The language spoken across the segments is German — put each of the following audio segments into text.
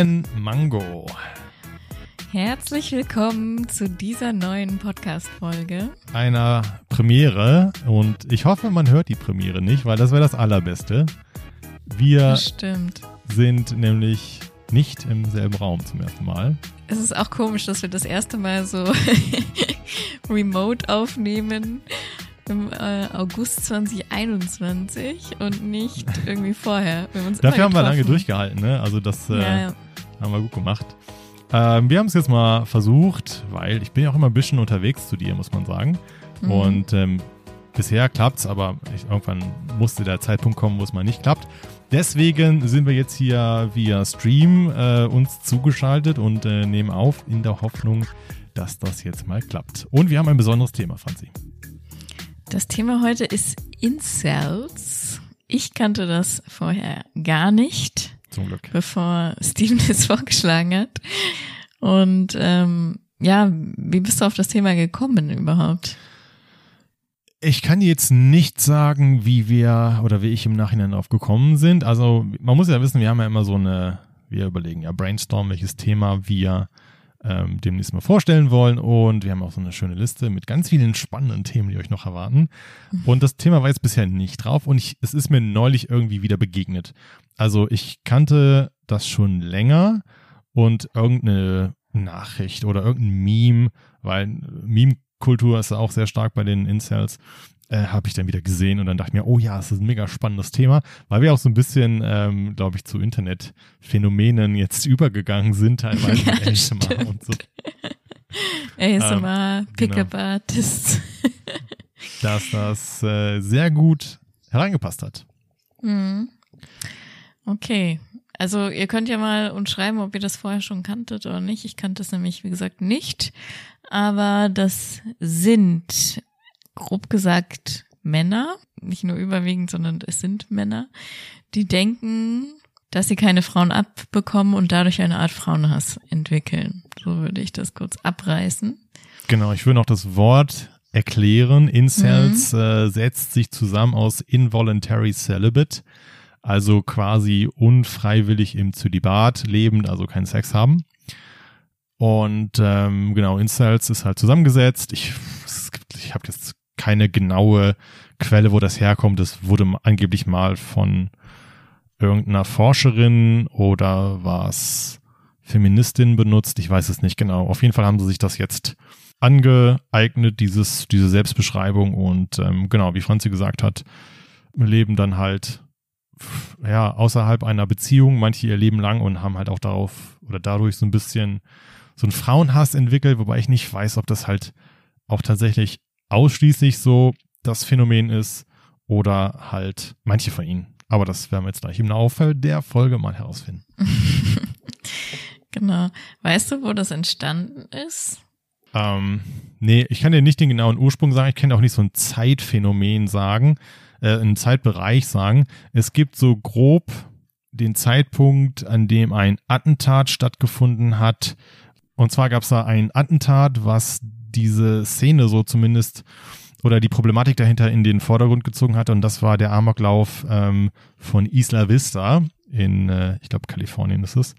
Guten Mango. Herzlich willkommen zu dieser neuen Podcast-Folge. Einer Premiere und ich hoffe, man hört die Premiere nicht, weil das wäre das Allerbeste. Wir Das stimmt. sind nämlich nicht im selben Raum zum ersten Mal. Es ist auch komisch, dass wir das erste Mal so remote aufnehmen im äh, August 2021 und nicht irgendwie vorher. Wir Dafür haben wir lange durchgehalten, ne? Also das äh, Ja, ja. Haben wir gut gemacht. Ähm, wir haben es jetzt mal versucht, weil ich bin ja auch immer ein bisschen unterwegs zu dir, muss man sagen. Mhm. Und ähm, bisher klappt's, aber ich, irgendwann musste der Zeitpunkt kommen, wo es mal nicht klappt. Deswegen sind wir jetzt hier via Stream äh, uns zugeschaltet und äh, nehmen auf in der Hoffnung, dass das jetzt mal klappt. Und wir haben ein besonderes Thema, Franzi. Das Thema heute ist Incels. Ich kannte das vorher gar nicht. Zum Glück. bevor Steven es vorgeschlagen hat. Und ähm, ja, wie bist du auf das Thema gekommen überhaupt? Ich kann dir jetzt nicht sagen, wie wir oder wie ich im Nachhinein drauf gekommen sind. Also man muss ja wissen, wir haben ja immer so eine, wir überlegen ja brainstorm, welches Thema wir ähm, demnächst mal vorstellen wollen. Und wir haben auch so eine schöne Liste mit ganz vielen spannenden Themen, die euch noch erwarten. Und das Thema war jetzt bisher nicht drauf und ich, es ist mir neulich irgendwie wieder begegnet. Also ich kannte das schon länger und irgendeine Nachricht oder irgendein Meme, weil Meme-Kultur ist auch sehr stark bei den Incels, äh, habe ich dann wieder gesehen und dann dachte ich mir, oh ja, das ist ein mega spannendes Thema, weil wir auch so ein bisschen, ähm, glaube ich, zu Internetphänomenen jetzt übergegangen sind, teilweise Ja, ASMR und so. ASMR, genau. Pickup Artists. dass das äh, sehr gut hereingepasst hat. Mhm. Okay. Also ihr könnt ja mal uns schreiben, ob ihr das vorher schon kanntet oder nicht. Ich kannte es nämlich, wie gesagt, nicht. Aber das sind, grob gesagt, Männer, nicht nur überwiegend, sondern es sind Männer, die denken, dass sie keine Frauen abbekommen und dadurch eine Art Frauenhass entwickeln. So würde ich das kurz abreißen. Genau, ich will noch das Wort erklären. Incels äh, setzt sich zusammen aus Involuntary Celibate, also quasi unfreiwillig im Zölibat lebend, also keinen Sex haben. Und ähm, genau, Incels ist halt zusammengesetzt. Ich, es gibt- ich habe jetzt keine genaue Quelle, wo das herkommt. Das wurde angeblich mal von irgendeiner Forscherin oder was Feministin benutzt. Ich weiß es nicht genau. Auf jeden Fall haben sie sich das jetzt angeeignet, dieses, diese Selbstbeschreibung und ähm, genau, wie Franzi gesagt hat, leben dann halt ja außerhalb einer Beziehung, manche ihr Leben lang und haben halt auch darauf oder dadurch so ein bisschen so einen Frauenhass entwickelt, wobei ich nicht weiß, ob das halt auch tatsächlich ausschließlich so das Phänomen ist oder halt manche von ihnen. Aber das werden wir jetzt gleich im Laufe der Folge mal herausfinden. Genau. Weißt du, wo das entstanden ist? Ähm, nee, ich kann dir nicht den genauen Ursprung sagen. Ich kann auch nicht so ein Zeitphänomen sagen, äh, einen Zeitbereich sagen. Es gibt so grob den Zeitpunkt, an dem ein Attentat stattgefunden hat. Und zwar gab es da ein Attentat, was diese Szene so zumindest oder die Problematik dahinter in den Vordergrund gezogen hat. Und das war der Amoklauf ähm, von Isla Vista in, äh, ich glaube, Kalifornien ist es,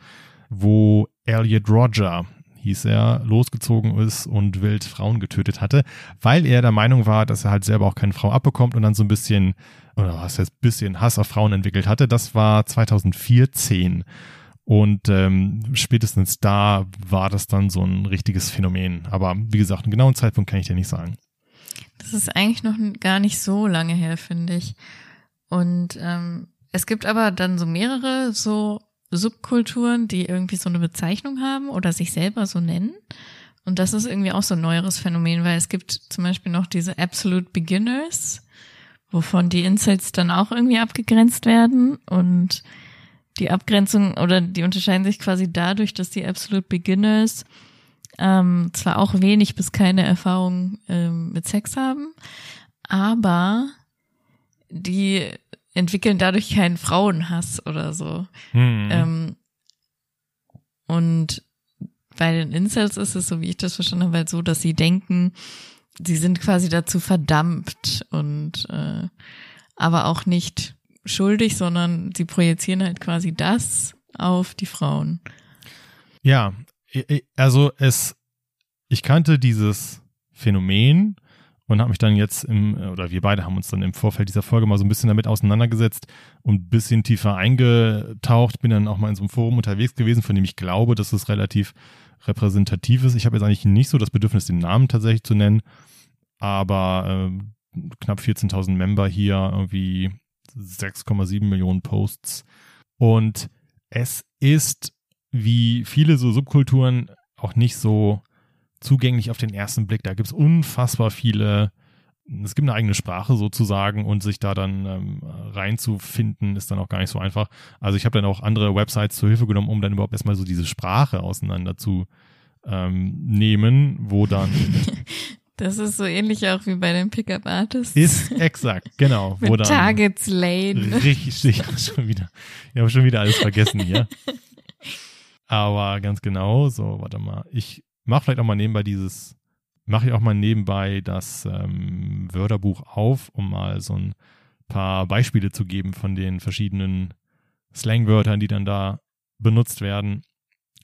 wo Elliot Roger hieß er, losgezogen ist und wild Frauen getötet hatte, weil er der Meinung war, dass er halt selber auch keine Frau abbekommt und dann so ein bisschen, oder was heißt bisschen Hass auf Frauen entwickelt hatte. Das war 2014. Und ähm, spätestens da war das dann so ein richtiges Phänomen. Aber wie gesagt, einen genauen Zeitpunkt kann ich dir nicht sagen. Das ist eigentlich noch gar nicht so lange her, finde ich. Und ähm, es gibt aber dann so mehrere so Subkulturen, die irgendwie so eine Bezeichnung haben oder sich selber so nennen. Und das ist irgendwie auch so ein neueres Phänomen, weil es gibt zum Beispiel noch diese Absolute Beginners, wovon die Incels dann auch irgendwie abgegrenzt werden. Und die Abgrenzung oder die unterscheiden sich quasi dadurch, dass die Absolute Beginners ähm, zwar auch wenig bis keine Erfahrung ähm, mit Sex haben, aber die entwickeln dadurch keinen Frauenhass oder so. Hm. Ähm, und bei den Incels ist es, so wie ich das verstanden habe, halt so, dass sie denken, sie sind quasi dazu verdammt und äh, aber auch nicht schuldig, sondern sie projizieren halt quasi das auf die Frauen. Ja, also es, ich kannte dieses Phänomen und habe mich dann jetzt im, oder wir beide haben uns dann im Vorfeld dieser Folge mal so ein bisschen damit auseinandergesetzt und ein bisschen tiefer eingetaucht. Bin dann auch mal in so einem Forum unterwegs gewesen, von dem ich glaube, dass es relativ repräsentativ ist. Ich habe jetzt eigentlich nicht so das Bedürfnis, den Namen tatsächlich zu nennen, aber äh, knapp 14.000 Member hier, irgendwie 6,7 Millionen Posts. Und es ist wie viele so Subkulturen auch nicht so zugänglich auf den ersten Blick. Da gibt es unfassbar viele, es gibt eine eigene Sprache sozusagen und sich da dann ähm, reinzufinden, ist dann auch gar nicht so einfach. Also ich habe dann auch andere Websites zur Hilfe genommen, um dann überhaupt erstmal so diese Sprache auseinander zu ähm, nehmen, wo dann Das ist so ähnlich auch wie bei den Pickup Artists. Ist exakt, genau. Mit wo dann Targets Lane. Richtig, schon wieder. Ich habe schon wieder alles vergessen hier. Aber ganz genau, so, warte mal. Ich mache vielleicht auch mal nebenbei dieses, mache ich auch mal nebenbei das ähm, Wörterbuch auf, um mal so ein paar Beispiele zu geben von den verschiedenen Slangwörtern, die dann da benutzt werden.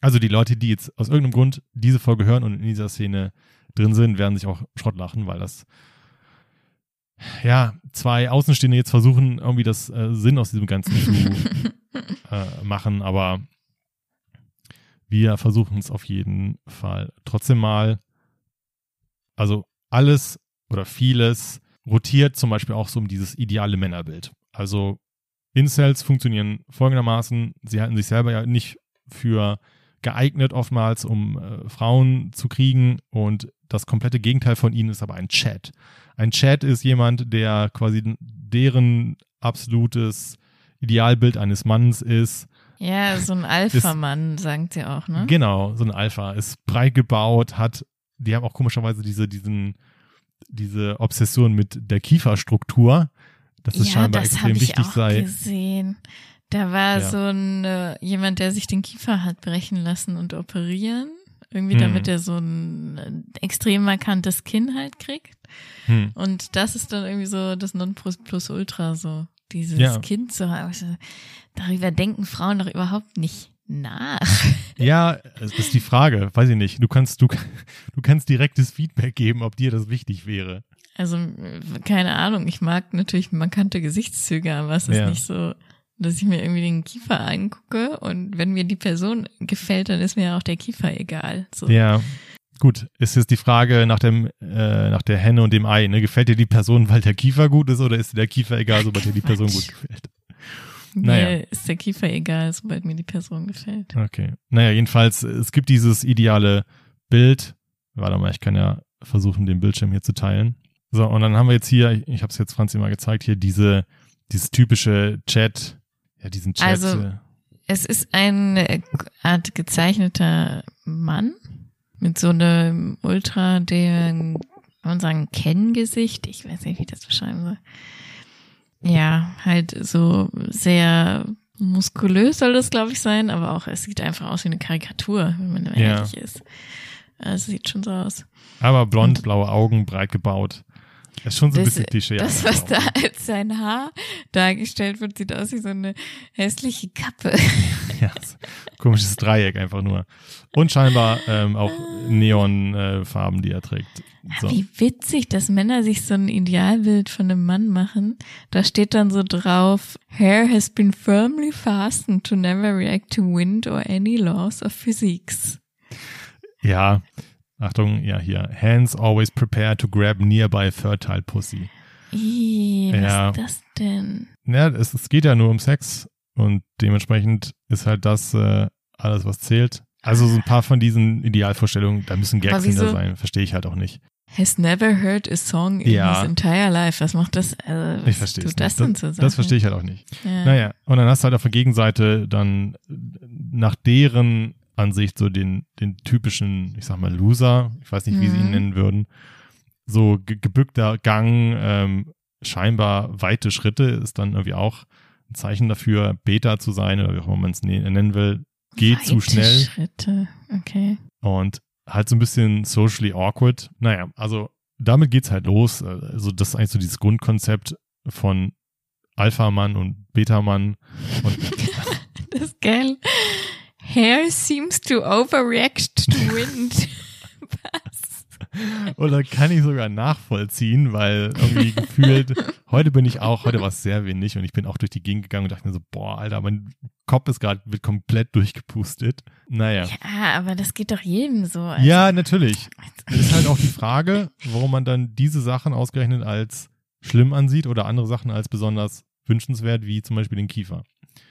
Also die Leute, die jetzt aus irgendeinem Grund diese Folge hören und in dieser Szene drin sind, werden sich auch Schrott lachen, weil das ja, zwei Außenstehende jetzt versuchen, irgendwie das äh, Sinn aus diesem Ganzen zu äh, machen, aber wir versuchen es auf jeden Fall trotzdem mal. Also alles oder vieles rotiert zum Beispiel auch so um dieses ideale Männerbild. Also Incels funktionieren folgendermaßen, sie halten sich selber ja nicht für geeignet oftmals, um äh, Frauen zu kriegen und das komplette Gegenteil von ihnen ist aber ein Chat. Ein Chat ist jemand, der quasi deren absolutes Idealbild eines Mannes ist. Ja, so ein Alpha-Mann, sagt sie auch, ne? Genau, so ein Alpha. Ist breit gebaut, hat, die haben auch komischerweise diese, diesen, diese Obsession mit der Kieferstruktur, dass es ja, scheinbar das extrem hab ich wichtig auch sei. gesehen. Da war Ja. so ein äh, jemand, der sich den Kiefer hat brechen lassen und operieren. Irgendwie Hm. damit er so ein extrem markantes Kinn halt kriegt. Hm. Und das ist dann irgendwie so das Nonplusultra, so dieses Ja. Kind zu haben. Darüber denken Frauen doch überhaupt nicht nach. Ja, es ist die Frage, weiß ich nicht. Du kannst, du, du kannst direktes Feedback geben, ob dir das wichtig wäre. Also, keine Ahnung, ich mag natürlich markante Gesichtszüge, aber es ist Ja. nicht so, dass ich mir irgendwie den Kiefer angucke und wenn mir die Person gefällt, dann ist mir ja auch der Kiefer egal. So. Ja. Gut, ist jetzt die Frage nach dem, äh, nach der Henne und dem Ei, ne? Gefällt dir die Person, weil der Kiefer gut ist, oder ist dir der Kiefer egal, sobald dir die Person gut gefällt? Naja. Mir ist der Kiefer egal, sobald mir die Person gefällt. Okay. Naja, jedenfalls, es gibt dieses ideale Bild. Warte mal, ich kann ja versuchen, den Bildschirm hier zu teilen. So, und dann haben wir jetzt hier, ich habe es jetzt Franzi mal gezeigt, hier diese, dieses typische Chat, ja, diesen Chat. Also, äh, Es ist eine Art gezeichneter Mann mit so einem ultra, der, kann man sagen, Kenngesicht. Ich weiß nicht, wie ich das beschreiben soll. Ja, halt so sehr muskulös soll das, glaube ich, sein, aber auch, es sieht einfach aus wie eine Karikatur, wenn man Ja. ehrlich ist. Also sieht schon so aus. aber blond, blaue Augen, breit gebaut. Das ist schon so ein Das, bisschen Klischee. das, was da als sein Haar dargestellt wird, sieht aus wie so eine hässliche Kappe. Ja, komisches Dreieck einfach nur. Und scheinbar ähm, auch Neonfarben, äh, die er trägt. So. Wie witzig, dass Männer sich so ein Idealbild von einem Mann machen. Da steht dann so drauf, Hair has been firmly fastened to never react to wind or any laws of physics. Ja, Achtung, ja hier. Hands always prepared to grab nearby fertile pussy. Ih, was Ja. ist das denn? Ja, es, es geht ja nur um Sex und dementsprechend ist halt das äh, alles, was zählt. Also so ein paar von diesen Idealvorstellungen, da müssen Gags hinter sein, verstehe ich halt auch nicht. Has never heard a song in Ja. his entire life. Was macht das? Also, was Ich verstehe das denn Das, das verstehe ich halt auch nicht. Ja. Naja, und dann hast du halt auf der Gegenseite dann äh, nach deren Ansicht so den, den typischen, ich sag mal, Loser, ich weiß nicht, wie sie ihn Mhm. nennen würden, so ge gebückter Gang, ähm, scheinbar weite Schritte ist dann irgendwie auch ein Zeichen dafür, Beta zu sein oder wie auch immer man es ne nennen will, geht zu Weite schnell Schritte. Okay. und halt so ein bisschen socially awkward. Naja, also damit geht's halt los. Also das ist eigentlich so dieses Grundkonzept von Alpha-Mann und Beta-Mann und Das ist geil. Hair seems to overreact to wind. Oder kann ich sogar nachvollziehen, weil irgendwie gefühlt, heute bin ich auch, heute war es sehr wenig und ich bin auch durch die Gegend gegangen und dachte mir so, boah, Alter, mein Kopf ist gerade, wird komplett durchgepustet. Naja. Ja, aber das geht doch jedem so. Also. Ja, natürlich. ist halt auch die Frage, warum man dann diese Sachen ausgerechnet als schlimm ansieht oder andere Sachen als besonders wünschenswert, wie zum Beispiel den Kiefer.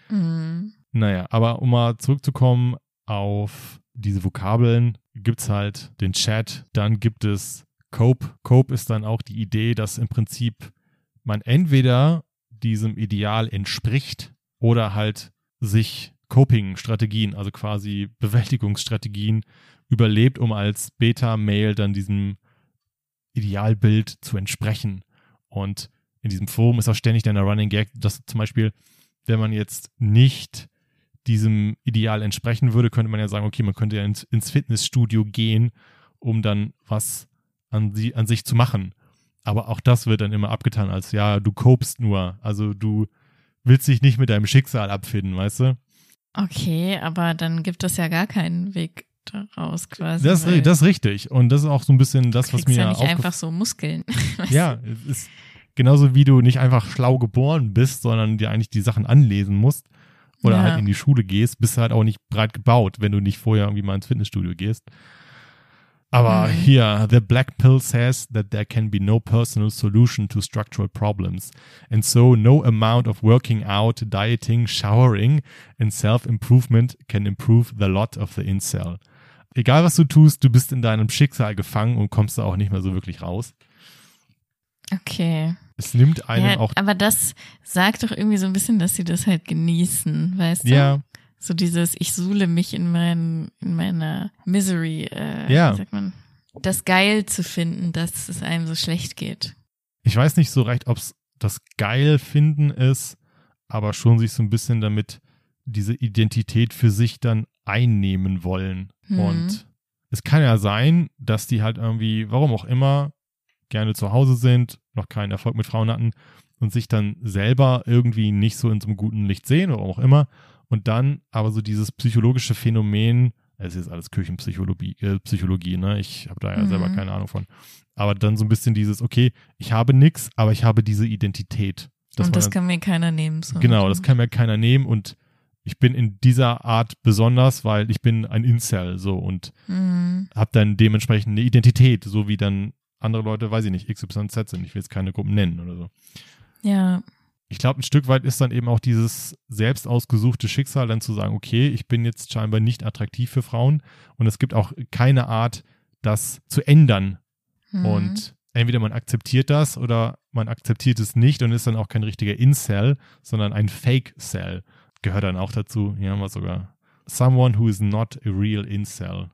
Mhm. Naja, aber um mal zurückzukommen auf diese Vokabeln, gibt es halt den Chat, dann gibt es Cope. Cope ist dann auch die Idee, dass im Prinzip man entweder diesem Ideal entspricht oder halt sich Coping-Strategien, also quasi Bewältigungsstrategien überlebt, um als Beta-Mail dann diesem Idealbild zu entsprechen. Und in diesem Forum ist auch ständig dann der Running Gag, dass zum Beispiel, wenn man jetzt nicht diesem Ideal entsprechen würde, könnte man ja sagen, okay, man könnte ja ins, Fitnessstudio gehen, um dann was an, sie, an sich zu machen. Aber auch das wird dann immer abgetan als, ja, du copest nur. Also du willst dich nicht mit deinem Schicksal abfinden, weißt du? Okay, aber dann gibt es ja gar keinen Weg daraus quasi. Das, das ist richtig. Und das ist auch so ein bisschen das, was mir. ja nicht einfach so Muskeln. ja, es ist genauso wie du nicht einfach schlau geboren bist, sondern dir eigentlich die Sachen anlesen musst oder ja. halt in die Schule gehst, bist du halt auch nicht breit gebaut, wenn du nicht vorher irgendwie mal ins Fitnessstudio gehst. Aber mhm. hier, the black pill says that there can be no personal solution to structural problems. And so no amount of working out, dieting, showering and self-improvement can improve the lot of the incel. Egal was du tust, du bist in deinem Schicksal gefangen und kommst da auch nicht mehr so wirklich raus. Okay. Es nimmt einen ja, auch. Aber das sagt doch irgendwie so ein bisschen, dass sie das halt genießen, weißt du? Ja. So dieses, ich suhle mich in, mein, in meiner Misery, äh, ja. wie sagt man, das geil zu finden, dass es einem so schlecht geht. Ich weiß nicht so recht, ob es das geil finden ist, aber schon sich so ein bisschen damit diese Identität für sich dann einnehmen wollen. Hm. Und es kann ja sein, dass die halt irgendwie, warum auch immer, gerne zu Hause sind, noch keinen Erfolg mit Frauen hatten und sich dann selber irgendwie nicht so in so einem guten Licht sehen oder auch immer. Und dann aber so dieses psychologische Phänomen, es ist alles Kirchenpsychologie, äh, Psychologie, ne? Ich habe da ja mhm. selber keine Ahnung von. Aber dann so ein bisschen dieses, okay, ich habe nichts, aber ich habe diese Identität. Und das dann, kann mir keiner nehmen. So genau, das kann mir keiner nehmen und ich bin in dieser Art besonders, weil ich bin ein Incel so und mhm. habe dann dementsprechend eine Identität, so wie dann andere Leute, weiß ich nicht, XYZ sind. Ich will jetzt keine Gruppen nennen oder so. Ja. Ich glaube, ein Stück weit ist dann eben auch dieses selbst ausgesuchte Schicksal, dann zu sagen, okay, ich bin jetzt scheinbar nicht attraktiv für Frauen und es gibt auch keine Art, das zu ändern. Mhm. Und entweder man akzeptiert das oder man akzeptiert es nicht und ist dann auch kein richtiger Incel, sondern ein Fake-Cell. Gehört dann auch dazu. Hier haben wir sogar. Someone who is not a real Incel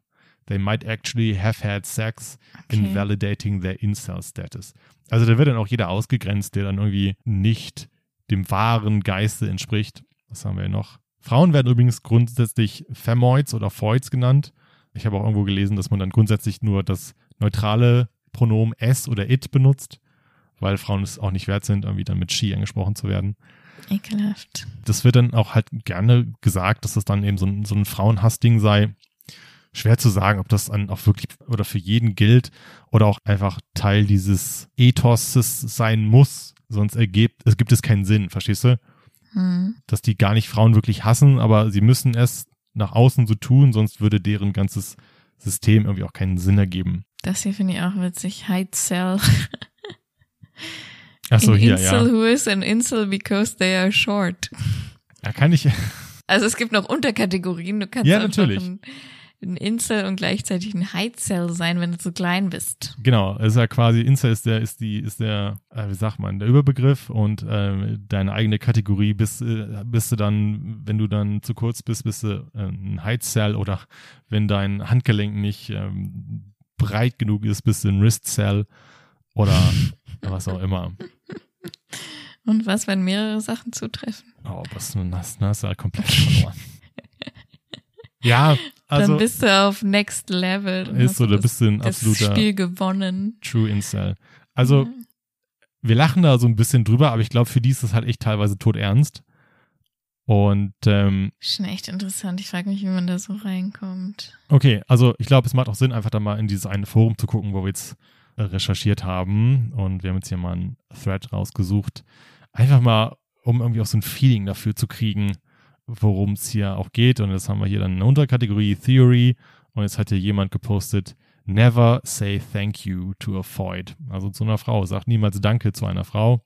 they might actually have had sex, okay. invalidating their incel status. Also da wird dann auch jeder ausgegrenzt, der dann irgendwie nicht dem wahren Geiste entspricht. Was haben wir noch? Frauen werden übrigens grundsätzlich Femoids oder Foids genannt. Ich habe auch irgendwo gelesen, dass man dann grundsätzlich nur das neutrale Pronomen s oder it benutzt, weil Frauen es auch nicht wert sind, irgendwie dann mit she angesprochen zu werden. Ekelhaft. Das wird dann auch halt gerne gesagt, dass das dann eben so ein, so ein Frauenhassding sei schwer zu sagen, ob das dann auch wirklich oder für jeden gilt oder auch einfach Teil dieses Ethoses sein muss. Sonst ergibt, es gibt es keinen Sinn, verstehst du? Hm. Dass die gar nicht Frauen wirklich hassen, aber sie müssen es nach außen so tun, sonst würde deren ganzes System irgendwie auch keinen Sinn ergeben. Das hier finde ich auch witzig. Hide Cell. Achso, hier, Incel ja. who is an Incel because they are short. Ja, kann ich. Also es gibt noch Unterkategorien. Du kannst ja, natürlich. Ein, ein Incel und gleichzeitig ein High-Cell sein, wenn du zu klein bist. Genau, es ist ja quasi, Incel ist der, ist die, ist der, äh, wie sagt man, der Überbegriff und äh, deine eigene Kategorie bist, äh, bist du dann, wenn du dann zu kurz bist, bist du äh, ein High-Cell oder wenn dein Handgelenk nicht ähm, breit genug ist, bist du ein Wrist-Cell oder was auch immer. Und was, wenn mehrere Sachen zutreffen? Oh, was, hast, dann hast du halt komplett verloren. ja, also, dann bist du auf Next Level. Ist so, da bist du ein absoluter Spiel gewonnen. True Incel. Also, ja. wir lachen da so ein bisschen drüber, aber ich glaube, für die ist das halt echt teilweise todernst. Und ähm, Schon echt interessant. Ich frage mich, wie man da so reinkommt. okay, also ich glaube, es macht auch Sinn, einfach da mal in dieses eine Forum zu gucken, wo wir jetzt äh, recherchiert haben. Und wir haben jetzt hier mal einen Thread rausgesucht. Einfach mal, um irgendwie auch so ein Feeling dafür zu kriegen, worum es hier auch geht. Und jetzt haben wir hier dann eine Unterkategorie Theory. Und jetzt hat hier jemand gepostet, Never say thank you to a void. Also zu einer Frau. Sagt niemals Danke zu einer Frau.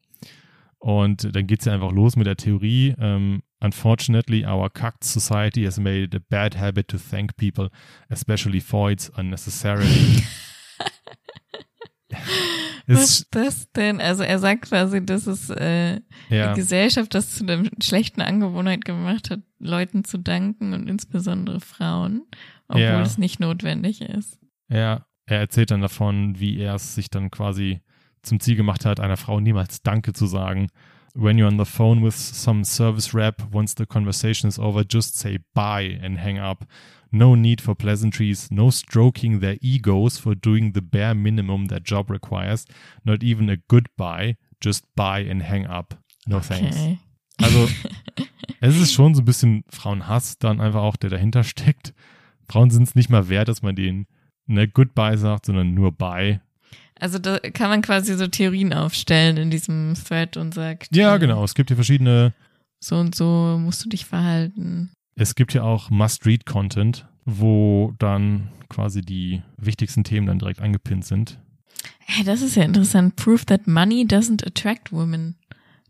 Und dann geht es ja einfach los mit der Theorie. Ähm, Unfortunately, our cucked society has made it a bad habit to thank people, especially voids, unnecessarily. Was ist, das denn? Also er sagt quasi, dass es äh, ja, die Gesellschaft das zu einer schlechten Angewohnheit gemacht hat, Leuten zu danken und insbesondere Frauen, obwohl Ja. es nicht notwendig ist. ja, er erzählt dann davon, wie er es sich dann quasi zum Ziel gemacht hat, einer Frau niemals Danke zu sagen. When you're on the phone with some service rep, once the conversation is over, just say bye and hang up. No need for pleasantries, no stroking their egos for doing the bare minimum their job requires, not even a goodbye, just bye and hang up. No thanks. Okay. Also, es ist schon so ein bisschen Frauenhass dann einfach auch, der dahinter steckt. Frauen sind es nicht mal wert, dass man denen ne Goodbye sagt, sondern nur Bye. Also da kann man quasi so Theorien aufstellen in diesem Thread und sagt, Ja, äh, genau. Es gibt hier verschiedene, so und so musst du dich verhalten. Es gibt ja auch Must-Read-Content, wo dann quasi die wichtigsten Themen dann direkt angepinnt sind. Hey, das ist ja interessant. Proof that money doesn't attract women.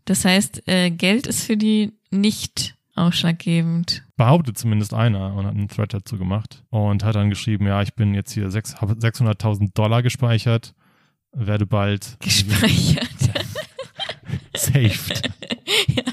Das heißt, äh, Geld ist für die nicht ausschlaggebend. Behauptet zumindest einer und hat einen Thread dazu gemacht und hat dann geschrieben, ja, ich bin jetzt hier sechs- habe 600.000 Dollar gespeichert, werde bald Gespeichert. saved,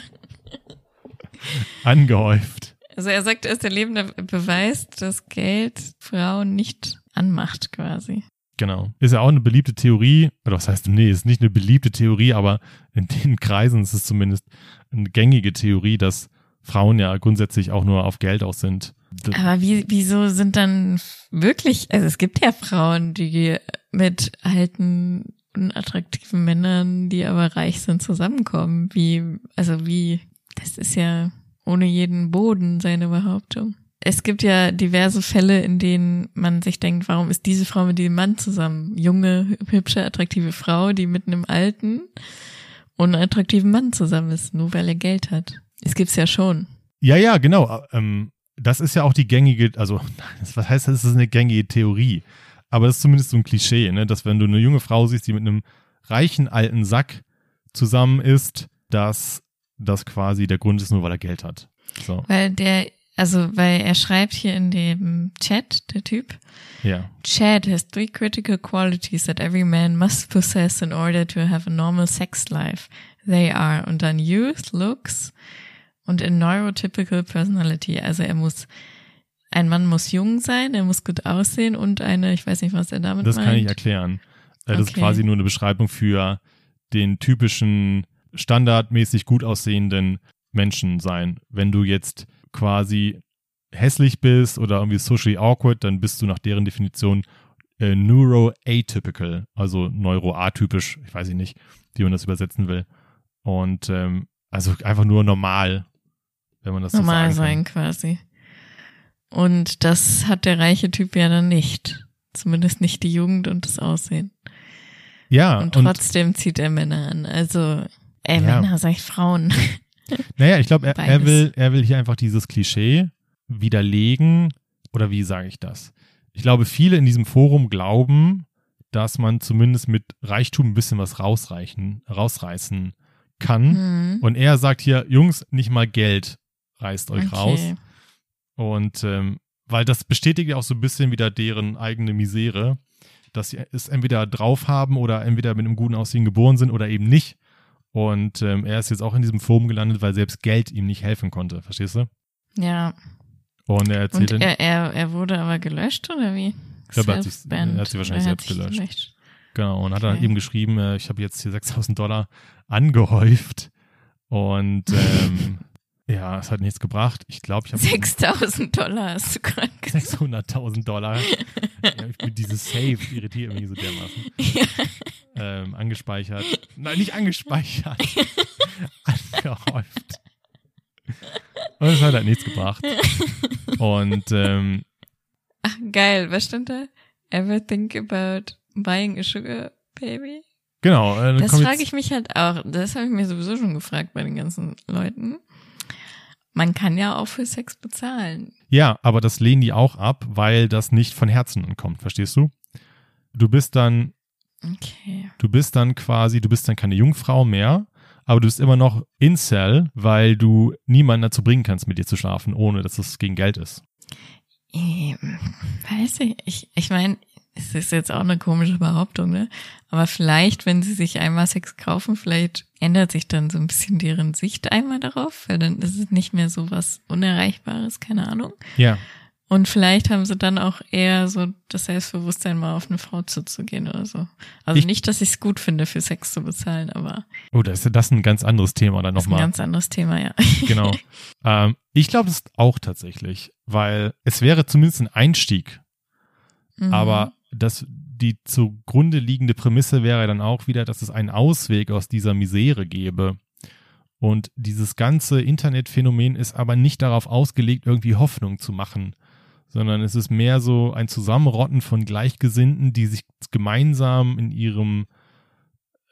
angehäuft. Also er sagt, er ist der lebende Beweis, dass Geld Frauen nicht anmacht quasi. Genau. Ist ja auch eine beliebte Theorie, oder was heißt, nee, ist nicht eine beliebte Theorie, aber in den Kreisen ist es zumindest eine gängige Theorie, dass Frauen ja grundsätzlich auch nur auf Geld aus sind. Aber wie, wieso sind dann wirklich, also es gibt ja Frauen, die mit alten, unattraktiven Männern, die aber reich sind, zusammenkommen. Wie, also wie, das ist ja ohne jeden Boden seine Behauptung. Es gibt ja diverse Fälle, in denen man sich denkt, warum ist diese Frau mit diesem Mann zusammen? Junge, hübsche, attraktive Frau, die mit einem alten, unattraktiven Mann zusammen ist, nur weil er Geld hat. Es gibt's ja schon. Ja, ja, genau. Ähm, das ist ja auch die gängige, also das- was heißt, das ist eine gängige Theorie. Aber das ist zumindest so ein Klischee, ne? dass wenn du eine junge Frau siehst, die mit einem reichen alten Sack zusammen ist, dass das quasi der Grund ist, nur weil er Geld hat. So, Weil der, also weil er schreibt hier in dem Chat, der Typ, ja. Chad has three critical qualities that every man must possess in order to have a normal sex life. They are und dann Youth, Looks und a neurotypical personality. Also er muss, ein Mann muss jung sein, er muss gut aussehen und eine, ich weiß nicht, was er damit Das meint. kann ich erklären. Äh, Das ist Okay. quasi nur eine Beschreibung für den typischen standardmäßig gut aussehenden Menschen sein. Wenn du jetzt quasi hässlich bist oder irgendwie socially awkward, dann bist du nach deren Definition äh, neuroatypical, also neuroatypisch, ich weiß nicht, wie man das übersetzen will. Und ähm, also einfach nur normal, wenn man das Normal so sagen sein quasi. Und das hat der reiche Typ ja dann nicht. Zumindest nicht die Jugend und das Aussehen. Ja, Und und trotzdem zieht er Männer an. Also, äh, Ja. Männer, sag ich Frauen. Naja, ich glaube, er, er, will, er will hier einfach dieses Klischee widerlegen. Oder wie sage ich das? Ich glaube, viele in diesem Forum glauben, dass man zumindest mit Reichtum ein bisschen was rausreichen, rausreißen kann. Hm. Und er sagt hier, Jungs, nicht mal Geld reißt euch Okay. raus. Und ähm, weil das bestätigt ja auch so ein bisschen wieder deren eigene Misere, dass sie es entweder drauf haben oder entweder mit einem guten Aussehen geboren sind oder eben nicht. Und ähm, er ist jetzt auch in diesem Forum gelandet, weil selbst Geld ihm nicht helfen konnte, verstehst du? Ja. Und er erzählt Und er, er, er wurde aber gelöscht, oder wie? Ich glaube, er hat sich- er hat sich wahrscheinlich selbst sich gelöscht. genau, und hat dann eben geschrieben, äh, ich habe jetzt hier 6000 Dollar angehäuft. Und ähm, ja, es hat nichts gebracht. Ich glaube, ich habe 6000 Dollar hast du gerade gesagt. 600.000 Dollar. ja, ich bin dieses Save irritiert mich so dermaßen. Ja. Ähm, angespeichert. Nein, nicht angespeichert. Angehäuft. Und es hat halt nichts gebracht. Und ähm, Ach, geil. Was stand da? Ever think about buying a sugar baby? genau. Äh, Das frage ich mich halt auch. Das habe ich mir sowieso schon gefragt bei den ganzen Leuten. Man kann ja auch für Sex bezahlen. Ja, aber das lehnen die auch ab, weil das nicht von Herzen ankommt, verstehst du? Du bist dann, Okay. du bist dann quasi, du bist dann keine Jungfrau mehr, aber du bist immer noch Incel, weil du niemanden dazu bringen kannst, mit dir zu schlafen, ohne dass es gegen Geld ist. Weiß ich, ich, ich meine, es ist jetzt auch eine komische Behauptung, ne? Aber vielleicht, wenn sie sich einmal Sex kaufen, vielleicht ändert sich dann so ein bisschen deren Sicht einmal darauf, weil dann ist es nicht mehr so was Unerreichbares, keine Ahnung. Ja, Und vielleicht haben sie dann auch eher so das Selbstbewusstsein, mal auf eine Frau zuzugehen oder so. Also Ich- nicht, dass ich es gut finde, für Sex zu bezahlen, aber oh, das ist das ein ganz anderes Thema dann ist ein nochmal. ganz anderes Thema, ja. Genau. ähm, ich glaube es auch tatsächlich, weil es wäre zumindest ein Einstieg, Mhm. aber das, die zugrunde liegende Prämisse wäre dann auch wieder, dass es einen Ausweg aus dieser Misere gäbe. Und dieses ganze Internetphänomen ist aber nicht darauf ausgelegt, irgendwie Hoffnung zu machen, sondern es ist mehr so ein Zusammenrotten von Gleichgesinnten, die sich gemeinsam in ihrem,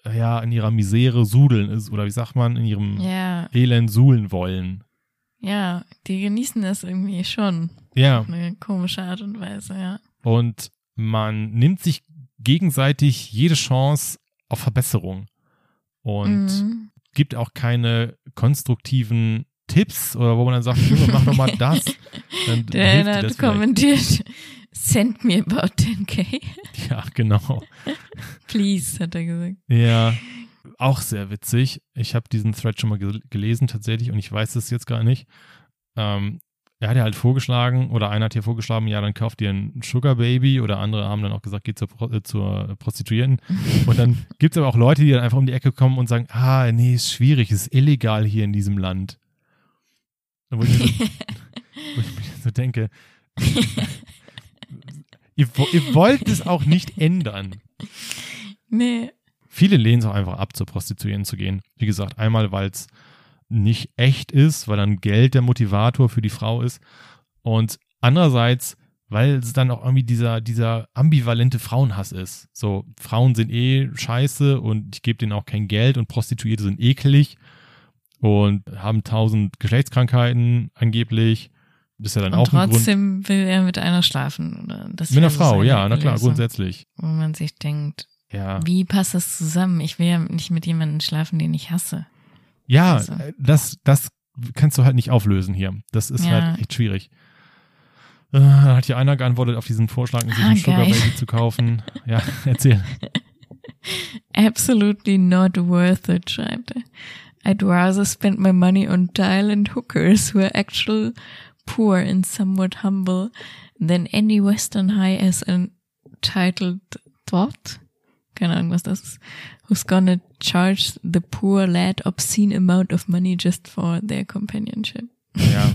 ja, in ihrer Misere sudeln ist, oder wie sagt man, in ihrem ja, Elend suhlen wollen. ja, die genießen das irgendwie schon. Ja, Auf eine komische Art und Weise, ja. und man nimmt sich gegenseitig jede Chance auf Verbesserung und Mhm. gibt auch keine konstruktiven Tipps oder wo man dann sagt, Junge, mach doch mal das. Dann Der hat das vielleicht. kommentiert, send me about 10k. Ja, genau. Please, hat er gesagt. Ja, auch sehr witzig. Ich habe diesen Thread schon mal gel gelesen tatsächlich und ich weiß es jetzt gar nicht. Ähm, er hat ja halt vorgeschlagen oder einer hat hier vorgeschlagen, ja, dann kauft ihr ein Sugar Baby oder andere haben dann auch gesagt, geht zur, Pro äh, zur Prostituierten. Und dann gibt es aber auch Leute, die dann einfach um die Ecke kommen und sagen, ah, nee, ist schwierig, ist illegal hier in diesem Land. Wo ich mir so, wo ich mir so denke, ihr, ihr wollt es auch nicht ändern. Nee. Viele lehnen es auch einfach ab, zur Prostituierten zu gehen. Wie gesagt, einmal, weil es nicht echt ist, weil dann Geld der Motivator für die Frau ist. Und andererseits, weil es dann auch irgendwie dieser, dieser ambivalente Frauenhass ist. So, Frauen sind eh scheiße und ich gebe denen auch kein Geld und Prostituierte sind eklig und haben tausend Geschlechtskrankheiten angeblich. Das ist ja dann Und auch ein Grund. trotzdem will er mit einer schlafen. Oder? Das Mit einer Frau, ja, na klar, Lösung, grundsätzlich. Wo man sich denkt, Ja. wie passt das zusammen? Ich will ja nicht mit jemandem schlafen, den ich hasse. Ja, Also. das, das kannst du halt nicht auflösen hier. Das ist Ja. halt echt schwierig. Äh, hat hier einer geantwortet auf diesen Vorschlag, sich Ah, ein Sugar geil. Baby zu kaufen. Ja, erzähl. Absolutely not worth it, schreibt er. I'd rather spend my money on dial-and hookers who are actual poor and somewhat humble than any Western high as entitled thought. Keine Ahnung, was das ist. Who's gonna charge the poor lad obscene amount of money just for their companionship. Ja,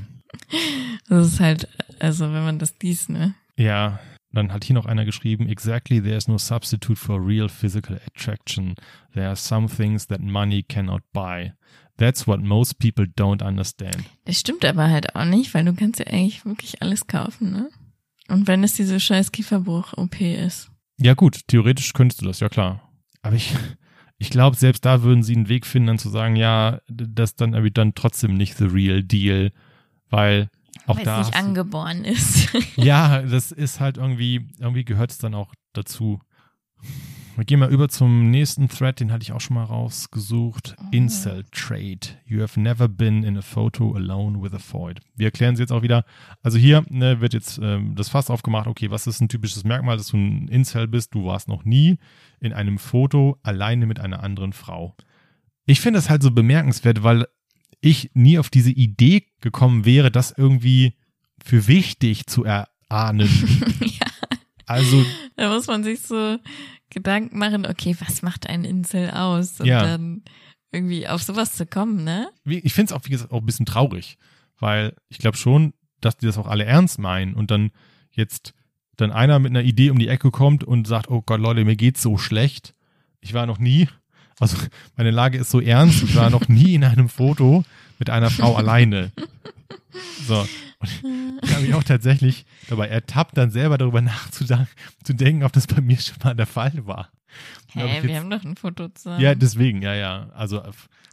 Das ist halt, also wenn man das liest, ne? ja. Dann hat hier noch einer geschrieben, exactly, there is no substitute for real physical attraction. There are some things that money cannot buy. That's what most people don't understand. Das stimmt aber halt auch nicht, weil du kannst ja eigentlich wirklich alles kaufen, ne? Und wenn es diese scheiß Kieferbruch-OP ist. Ja gut, theoretisch könntest du das, ja klar. Aber ich, ich glaube, selbst da würden sie einen Weg finden, dann zu sagen, ja, das dann irgendwie dann trotzdem nicht the real deal, weil auch da. nicht angeboren ist. ja, das ist halt irgendwie, irgendwie gehört es dann auch dazu. Wir gehen mal über zum nächsten Thread, den hatte ich auch schon mal rausgesucht. Oh. Incel Trade. You have never been in a photo alone with a void. Wir erklären sie jetzt auch wieder. Also hier ne, wird jetzt ähm, das Fass aufgemacht, okay, was ist ein typisches Merkmal, dass du ein Incel bist? Du warst noch nie in einem Foto alleine mit einer anderen Frau. Ich finde das halt so bemerkenswert, weil ich nie auf diese Idee gekommen wäre, das irgendwie für wichtig zu erahnen. Also da muss man sich so Gedanken machen, okay, was macht ein Insel aus? Und Ja. dann irgendwie auf sowas zu kommen, ne? ich finde es auch, wie gesagt, auch ein bisschen traurig, weil ich glaube schon, dass die das auch alle ernst meinen und dann jetzt dann einer mit einer Idee um die Ecke kommt und sagt, oh Gott, Leute, mir geht's so schlecht. Ich war noch nie, also meine Lage ist so ernst, ich war noch nie in einem Foto mit einer Frau alleine. So. Und ich habe mich auch tatsächlich dabei ertappt, dann selber darüber nachzudenken, zu denken, ob das bei mir schon mal der Fall war. Hä, ich wir jetzt- haben doch ein Foto zusammen. Ja, deswegen, ja, ja. Also,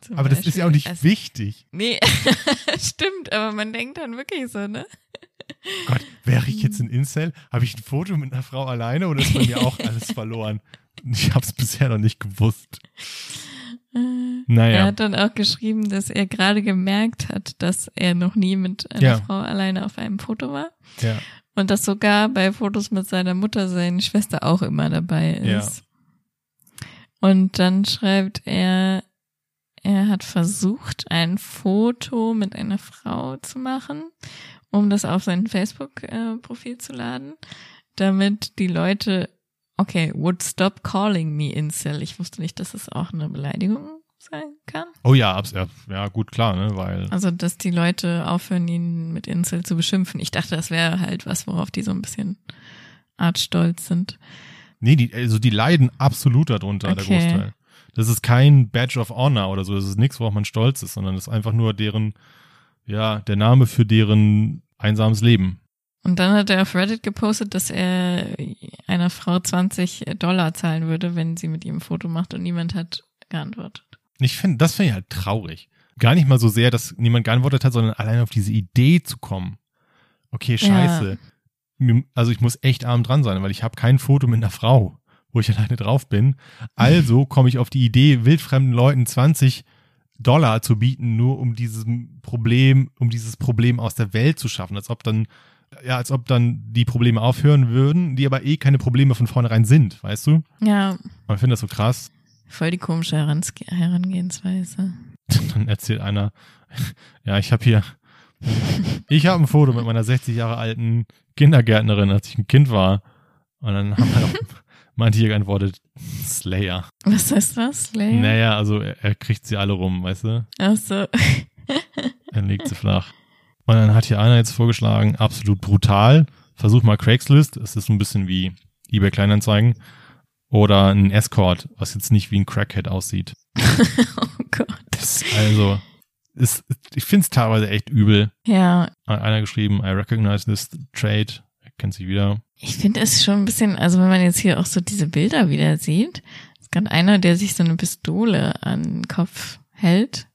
Zum aber das ist ja auch nicht Also- wichtig. Nee, stimmt, aber man denkt dann wirklich so, ne? Gott, wäre ich jetzt ein Incel? Habe ich ein Foto mit einer Frau alleine oder ist bei mir auch alles verloren? Ich habe es bisher noch nicht gewusst. Er Naja, hat dann auch geschrieben, dass er gerade gemerkt hat, dass er noch nie mit einer Ja. Frau alleine auf einem Foto war. ja. Und dass sogar bei Fotos mit seiner Mutter seine Schwester auch immer dabei Ja. ist. Und dann schreibt er, er hat versucht, ein Foto mit einer Frau zu machen, um das auf sein Facebook-Profil zu laden, damit die Leute, okay, would stop calling me incel. Ich wusste nicht, dass es auch eine Beleidigung sein kann. Oh ja, abs ja, gut, klar, ne, weil Also, dass die Leute aufhören, ihn mit Incel zu beschimpfen. Ich dachte, das wäre halt was, worauf die so ein bisschen artstolz sind. Nee, die, also die leiden absolut darunter, der Okay. Großteil. Das ist kein Badge of Honor oder so, das ist nichts, worauf man stolz ist, sondern das ist einfach nur deren, ja, der Name für deren einsames Leben. Und dann hat er auf Reddit gepostet, dass er einer Frau 20 Dollar zahlen würde, wenn sie mit ihm ein Foto macht und niemand hat geantwortet. Ich finde, das finde ich halt traurig. Gar nicht mal so sehr, dass niemand geantwortet hat, sondern allein auf diese Idee zu kommen. Okay, scheiße. Mir- Also ich muss echt arm dran sein, weil ich habe kein Foto mit einer Frau, wo ich alleine drauf bin. Also komme ich auf die Idee, wildfremden Leuten 20 Dollar zu bieten, nur um dieses Problem, um dieses Problem aus der Welt zu schaffen. Als ob dann, ja, als ob dann die Probleme aufhören würden, die aber eh keine Probleme von vornherein sind, weißt du? Ja, Man findet das so krass. voll die komische Herange Herangehensweise. Dann erzählt einer, ja, ich habe hier, ich habe ein Foto mit meiner 60 Jahre alten Kindergärtnerin, als ich ein Kind war. Und dann haben halt auch manche hier geantwortet, Slayer. Was heißt das? Slayer? Naja, also er, er kriegt sie alle rum, weißt du? Ach so. Dann legt sie flach. Und dann hat hier einer jetzt vorgeschlagen, absolut brutal. Versuch mal Craigslist. Es ist so ein bisschen wie eBay Kleinanzeigen. Oder ein Escort, was jetzt nicht wie ein Crackhead aussieht. oh Gott. Das, also, ist, ich finde es teilweise echt übel. Ja, Hat einer geschrieben, I recognize this trade. Er kennt sich wieder. ich finde es schon ein bisschen, also wenn man jetzt hier auch so diese Bilder wieder sieht, ist gerade einer, der sich so eine Pistole an den Kopf hält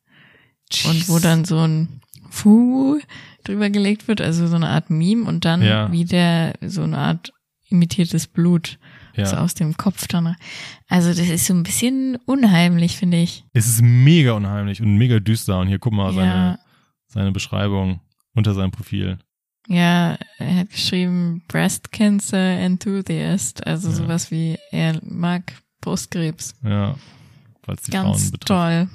und wo dann so ein Fu drüber gelegt wird, also so eine Art Meme und dann Ja. wieder so eine Art imitiertes Blut so Ja. aus dem Kopf dann. Also das ist so ein bisschen unheimlich, finde ich. Es ist mega unheimlich und mega düster. Und hier guck mal seine, Ja, seine Beschreibung unter seinem Profil. ja, er hat geschrieben Breast Cancer Enthusiast, also Ja. sowas wie er mag Brustkrebs. Ja. Falls die Frauen Ganz betrifft. toll.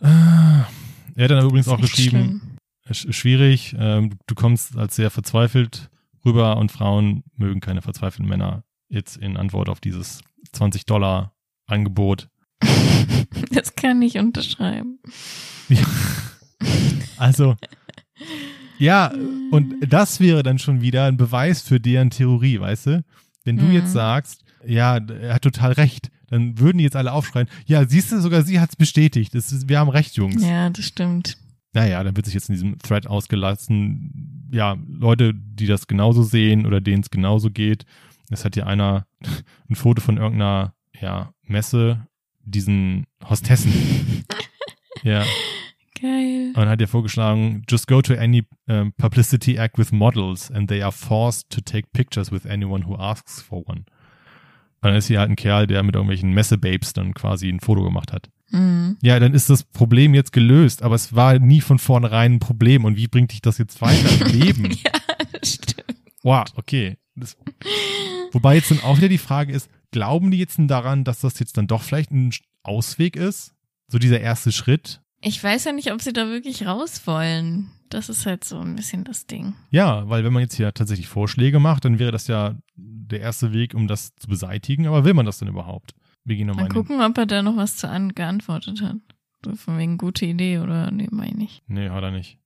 Ah. Er hat dann übrigens auch geschrieben, schlimm. Sch- schwierig, ähm, du kommst als sehr verzweifelt rüber und Frauen mögen keine verzweifelten Männer. Jetzt in Antwort auf dieses 20 Dollar Angebot. Das kann ich unterschreiben. Ja. Also, ja, und das wäre dann schon wieder ein Beweis für deren Theorie, weißt du? Wenn du Mhm. jetzt sagst, ja, er hat total recht, dann würden die jetzt alle aufschreien, ja, siehst du, sogar sie hat's bestätigt. Das ist, wir haben recht, Jungs. Ja, das stimmt. Naja, dann wird sich jetzt in diesem Thread ausgelassen, ja, Leute, die das genauso sehen oder denen es genauso geht. Es hat hier einer ein Foto von irgendeiner, ja, Messe, diesen Hostessen. ja. Geil. Und hat ja vorgeschlagen, just go to any um, publicity act with models and they are forced to take pictures with anyone who asks for one. Und dann ist hier halt ein Kerl, der mit irgendwelchen Messebabes dann quasi ein Foto gemacht hat. Mhm. Ja, dann ist das Problem jetzt gelöst, aber es war nie von vornherein ein Problem. Und wie bringt dich das jetzt weiter im Leben? Ja, das stimmt. Wow, okay. Das, wobei jetzt dann auch wieder die Frage ist, glauben die jetzt denn daran, dass das jetzt dann doch vielleicht ein Ausweg ist? So dieser erste Schritt? Ich weiß ja nicht, ob sie da wirklich raus wollen. Das ist halt so ein bisschen das Ding. Ja, weil wenn man jetzt hier tatsächlich Vorschläge macht, dann wäre das ja der erste Weg, um das zu beseitigen. Aber will man das denn überhaupt? Nochmal Mal gucken, ob er da noch was zu an geantwortet hat. So von wegen gute Idee oder nee, meine ich nicht. Nee, hat er nicht.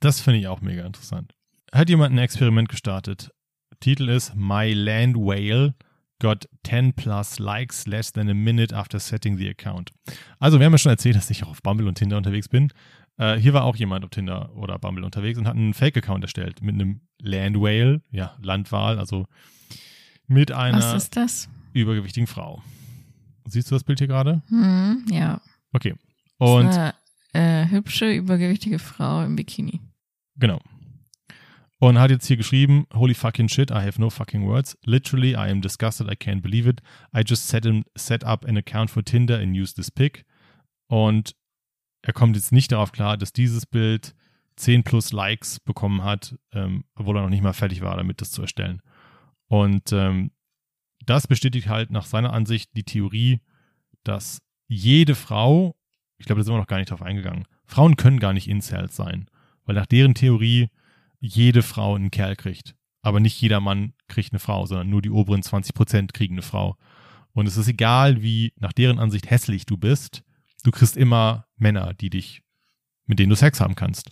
Das finde ich auch mega interessant. Hat jemand ein Experiment gestartet? Titel ist My Land Whale got 10 plus likes less than a minute after setting the account. Also, wir haben ja schon erzählt, dass ich auch auf Bumble und Tinder unterwegs bin. Äh, hier war auch jemand auf Tinder oder Bumble unterwegs und hat einen Fake-Account erstellt mit einem Land Whale, ja, Landwahl, also mit einer übergewichtigen Frau. Siehst du das Bild hier gerade? Hm, ja. Okay. Und eine äh, hübsche, übergewichtige Frau im Bikini. Genau. Und hat jetzt hier geschrieben, holy fucking shit, I have no fucking words. Literally, I am disgusted, I can't believe it. I just set, him, set up an account for Tinder and used this pic. Und er kommt jetzt nicht darauf klar, dass dieses Bild 10 plus Likes bekommen hat, ähm, obwohl er noch nicht mal fertig war, damit das zu erstellen. Und ähm, das bestätigt halt nach seiner Ansicht die Theorie, dass jede Frau, ich glaube, da sind wir noch gar nicht drauf eingegangen, Frauen können gar nicht Incels sein. Weil nach deren Theorie jede Frau einen Kerl kriegt. Aber nicht jeder Mann kriegt eine Frau, sondern nur die oberen 20 Prozent kriegen eine Frau. Und es ist egal, wie nach deren Ansicht hässlich du bist, du kriegst immer Männer, die dich, mit denen du Sex haben kannst.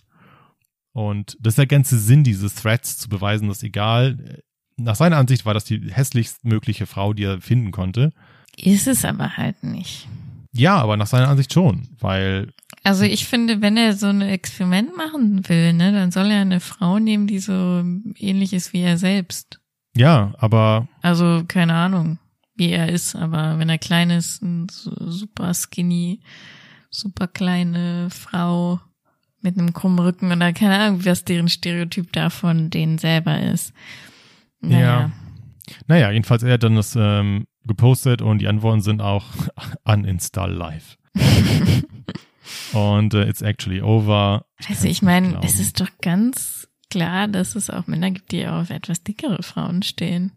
Und das ist der ganze Sinn dieses Threads, zu beweisen, dass egal, nach seiner Ansicht war das die hässlichst mögliche Frau, die er finden konnte. Ist es aber halt nicht. Ja, aber nach seiner Ansicht schon, weil Also ich finde, wenn er so ein Experiment machen will, ne, dann soll er eine Frau nehmen, die so ähnlich ist wie er selbst. ja, aber Also keine Ahnung, wie er ist, aber wenn er klein ist, ein super skinny, super kleine Frau mit einem krummen Rücken oder keine Ahnung, was deren Stereotyp davon denen selber ist. Naja. Ja. Naja, jedenfalls er hat dann das ähm, gepostet und die Antworten sind auch uninstall live. und äh, it's actually over. Also ich kann's nicht meine, es ist doch ganz klar, dass es auch Männer gibt, die auf etwas dickere Frauen stehen.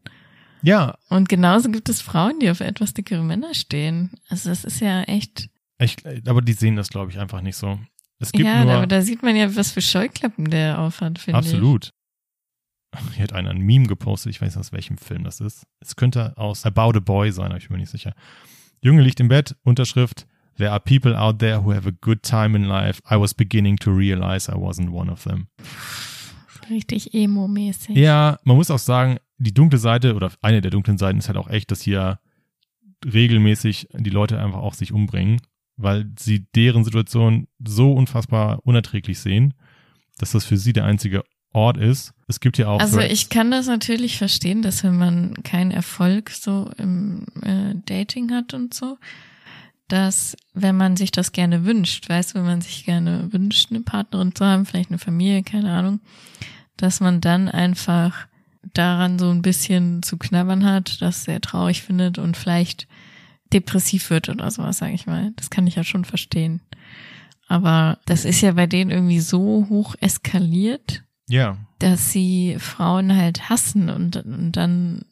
Ja, Und genauso gibt es Frauen, die auf etwas dickere Männer stehen. Also das ist ja echt. ich, aber die sehen das, glaube ich, einfach nicht so. Es gibt Ja, nur aber da sieht man ja, was für Scheuklappen der aufhat, finde ich. absolut. Hier hat einer ein Meme gepostet, ich weiß nicht, aus welchem Film das ist. Es könnte aus About a Boy sein, aber ich bin mir nicht sicher. Junge liegt im Bett, Unterschrift, There are people out there who have a good time in life. I was beginning to realize I wasn't one of them. Richtig emo-mäßig. Ja, man muss auch sagen, die dunkle Seite oder eine der dunklen Seiten ist halt auch echt, dass hier regelmäßig die Leute einfach auch sich umbringen, weil sie deren Situation so unfassbar unerträglich sehen, dass das für sie der einzige Ort ist. Es gibt ja auch Also Threads- ich kann das natürlich verstehen, dass wenn man keinen Erfolg so im äh, Dating hat und so, dass wenn man sich das gerne wünscht, weißt du, wenn man sich gerne wünscht, eine Partnerin zu haben, vielleicht eine Familie, keine Ahnung, dass man dann einfach daran so ein bisschen zu knabbern hat, das sehr traurig findet und vielleicht depressiv wird oder sowas, sage ich mal. Das kann ich ja schon verstehen. Aber das ist ja bei denen irgendwie so hoch eskaliert, ja, dass sie Frauen halt hassen und, und dann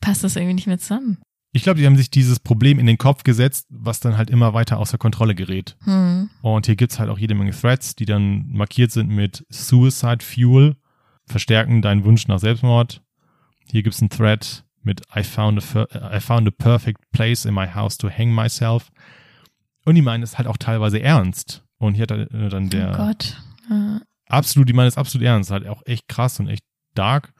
passt das irgendwie nicht mehr zusammen. ich glaube, die haben sich dieses Problem in den Kopf gesetzt, was dann halt immer weiter außer Kontrolle gerät. Hm. Und hier gibt's halt auch jede Menge Threads, die dann markiert sind mit Suicide Fuel, verstärken deinen Wunsch nach Selbstmord. Hier gibt's einen Thread mit I found, a, I found a perfect place in my house to hang myself. Und die meinen es halt auch teilweise ernst. Und hier hat äh, dann der oh Gott. Absolut, die meinen es absolut ernst, halt auch echt krass und echt dark.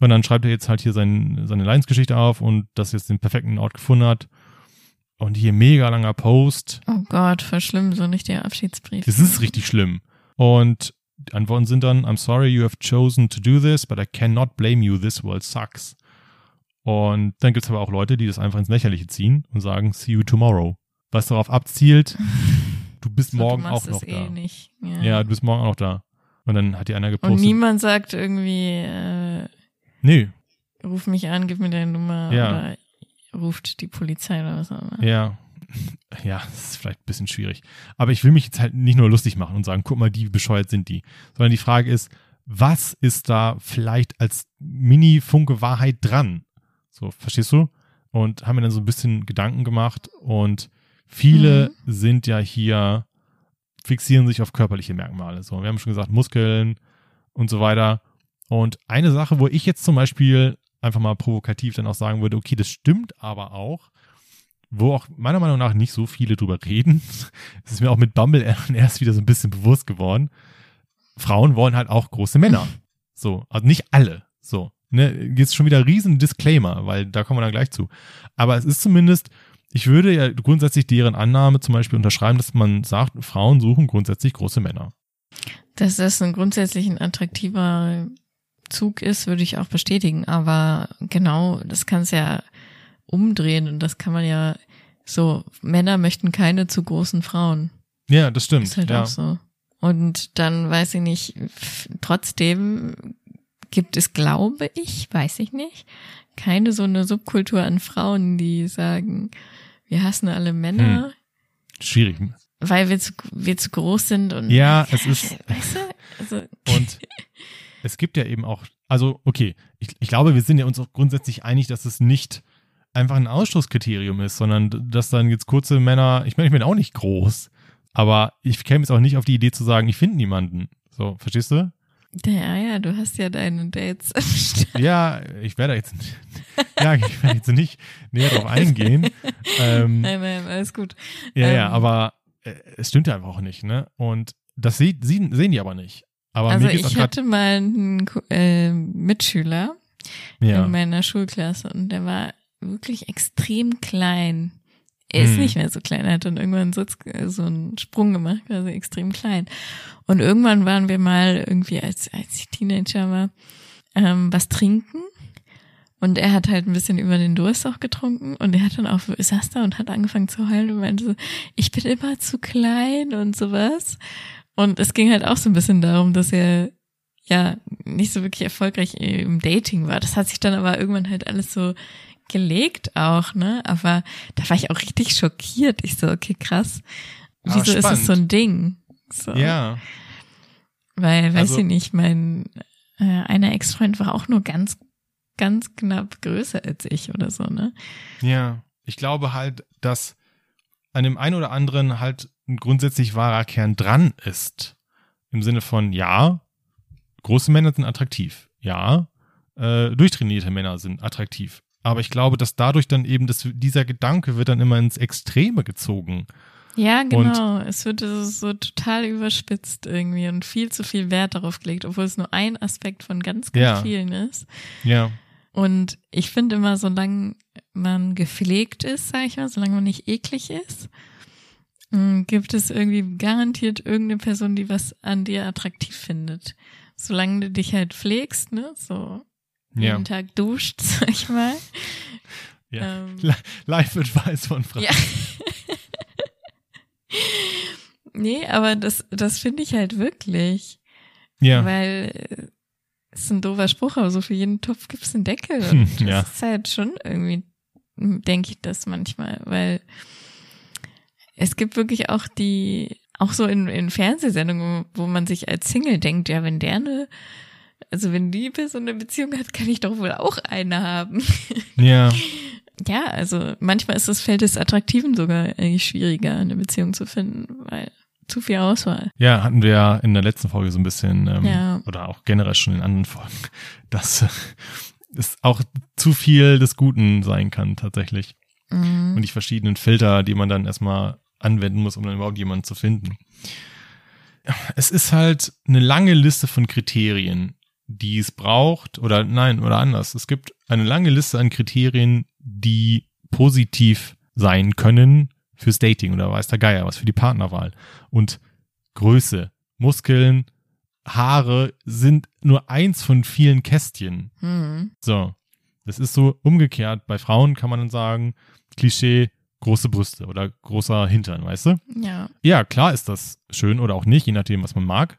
Und dann schreibt er jetzt halt hier sein, seine Leidensgeschichte auf und dass er jetzt den perfekten Ort gefunden hat. Und hier mega langer Post. Oh Gott, voll schlimm, so nicht der Abschiedsbrief. Das ist richtig schlimm. Und die Antworten sind dann, I'm sorry you have chosen to do this, but I cannot blame you, this world sucks. Und dann gibt's aber auch Leute, die das einfach ins Lächerliche ziehen und sagen, see you tomorrow. Was darauf abzielt, du bist So, morgen du auch noch es da. eh nicht. Ja. Ja, du bist morgen auch noch da. Und dann hat die einer und gepostet, niemand sagt irgendwie, äh, nee, ruf mich an, gib mir deine Nummer Ja. oder ruft die Polizei oder was auch immer. Ja. Ja, das ist vielleicht ein bisschen schwierig. Aber ich will mich jetzt halt nicht nur lustig machen und sagen, guck mal, die wie bescheuert sind die. Sondern die Frage ist, was ist da vielleicht als Mini-Funke Wahrheit dran? So, verstehst du? Und haben mir dann so ein bisschen Gedanken gemacht und viele sind ja hier, fixieren sich auf körperliche Merkmale. So, wir haben schon gesagt, Muskeln und so weiter. Und eine Sache, wo ich jetzt zum Beispiel einfach mal provokativ dann auch sagen würde, okay, das stimmt aber auch, wo auch meiner Meinung nach nicht so viele drüber reden. Das ist mir auch mit Bumble erst wieder so ein bisschen bewusst geworden. Frauen wollen halt auch große Männer. So, also nicht alle. So, ne, jetzt schon wieder riesen Disclaimer, weil da kommen wir dann gleich zu. Aber es ist zumindest, ich würde ja grundsätzlich deren Annahme zum Beispiel unterschreiben, dass man sagt, Frauen suchen grundsätzlich große Männer. Dass das ein grundsätzlich ein attraktiver Zug ist, würde ich auch bestätigen. Aber genau, das kann es ja umdrehen und das kann man ja so, Männer möchten keine zu großen Frauen. Ja, das stimmt. Ist halt ja. auch so. Und dann weiß ich nicht, trotzdem gibt es, glaube ich, weiß ich nicht, keine so eine Subkultur an Frauen, die sagen, wir hassen alle Männer, Schwierig. weil wir zu, wir zu groß sind und Ja, es ist- weißt du, also Und es gibt ja eben auch, also okay, ich, ich glaube, wir sind ja uns auch grundsätzlich einig, dass es nicht einfach ein Ausschlusskriterium ist, sondern dass dann jetzt kurze Männer, ich meine, ich bin auch nicht groß, aber ich käme jetzt auch nicht auf die Idee zu sagen, ich finde niemanden. So, verstehst du? Ja, ja, du hast ja deine Dates. Ja, ich werde jetzt, ja, ich werde jetzt nicht näher darauf eingehen. Ähm, Nein, nein, alles gut. ja, ja, ähm, aber äh, es stimmt ja einfach auch nicht, ne? Und das sieht, sie, sehen die aber nicht. Aber Also ich hatte mal einen äh, Mitschüler, ja, in meiner Schulklasse und der war wirklich extrem klein. Er ist Hm. nicht mehr so klein, er hat dann irgendwann so, so einen Sprung gemacht, also extrem klein. Und irgendwann waren wir mal irgendwie, als, als ich Teenager war, ähm, was trinken. Und er hat halt ein bisschen über den Durst auch getrunken und er hat dann auch, saß da und hat angefangen zu heulen und meinte so, ich bin immer zu klein und sowas. Und es ging halt auch so ein bisschen darum, dass er ja nicht so wirklich erfolgreich im Dating war. Das hat sich dann aber irgendwann halt alles so gelegt auch, ne? Aber da war ich auch richtig schockiert. Ich so, okay, krass. Ah, Wieso ist das so ein Ding? So. ja, Weil, weiß Also- ich nicht, mein äh, einer Ex-Freund war auch nur ganz, ganz knapp größer als ich oder so, ne? Ja, ich glaube halt, dass an dem einen oder anderen halt ein grundsätzlich wahrer Kern dran ist. Im Sinne von, ja, große Männer sind attraktiv. Ja, äh, durchtrainierte Männer sind attraktiv. Aber ich glaube, dass dadurch dann eben das, dieser Gedanke wird dann immer ins Extreme gezogen. Ja, genau. es wird so, total überspitzt irgendwie und viel zu viel Wert darauf gelegt, obwohl es nur ein Aspekt von ganz, ganz Ja. vielen ist. Ja, Und ich finde immer, solange man gepflegt ist, sag ich mal, solange man nicht eklig ist, mh, gibt es irgendwie garantiert irgendeine Person, die was an dir attraktiv findet. Solange du dich halt pflegst, ne, so ja. jeden Tag duscht, sag ich mal. ja. Ähm, Live-Advice von Frank. ja. nee, aber das, das finde ich halt wirklich. Ja. Weil äh, ist ein doofer Spruch, aber so für jeden Topf gibt's einen Deckel. Hm, Und ja. das ist halt schon irgendwie, denke ich das manchmal, weil es gibt wirklich auch die, auch so in, in Fernsehsendungen, wo man sich als Single denkt, ja, wenn der eine, also wenn die Person eine Beziehung hat, kann ich doch wohl auch eine haben. ja. Ja, also manchmal ist das Feld des Attraktiven sogar eigentlich schwieriger, eine Beziehung zu finden, weil zu viel Auswahl. Ja, hatten wir ja in der letzten Folge so ein bisschen, ähm, Ja. oder auch generell schon in anderen Folgen, dass äh, es auch zu viel des Guten sein kann tatsächlich. Mhm. Und die verschiedenen Filter, die man dann erstmal anwenden muss, um dann überhaupt jemanden zu finden. Es ist halt eine lange Liste von Kriterien, die es braucht, oder nein, oder anders. Es gibt eine lange Liste an Kriterien, die positiv sein können fürs Dating oder weiß der Geier, was für die Partnerwahl. Und Größe, Muskeln, Haare sind nur eins von vielen Kästchen. Mhm. So. Das ist so umgekehrt. Bei Frauen kann man dann sagen, Klischee, große Brüste oder großer Hintern, weißt du? Ja. Ja, klar ist das schön oder auch nicht, je nachdem, was man mag.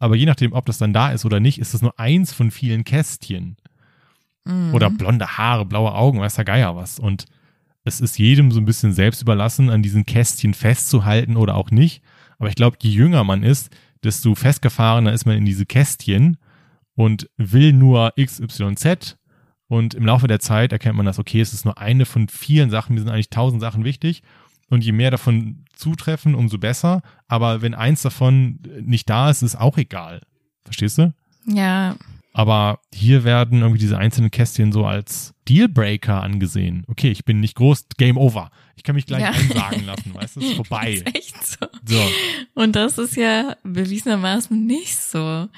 Aber je nachdem, ob das dann da ist oder nicht, ist das nur eins von vielen Kästchen. Mhm. Oder blonde Haare, blaue Augen, weiß der Geier was. Und es ist jedem so ein bisschen selbst überlassen, an diesen Kästchen festzuhalten oder auch nicht. Aber ich glaube, je jünger man ist, desto festgefahrener ist man in diese Kästchen und will nur XYZ. Und im Laufe der Zeit erkennt man das, okay, es ist nur eine von vielen Sachen, mir sind eigentlich tausend Sachen wichtig. Und je mehr davon zutreffen, umso besser. Aber wenn eins davon nicht da ist, ist auch egal. Verstehst du? Ja, Aber hier werden irgendwie diese einzelnen Kästchen so als Dealbreaker angesehen. Okay, ich bin nicht groß, Game Over. Ich kann mich gleich Ja. einsagen lassen, weißt du, ist vorbei. ist echt so. So, Und das ist ja bewiesenermaßen nicht so.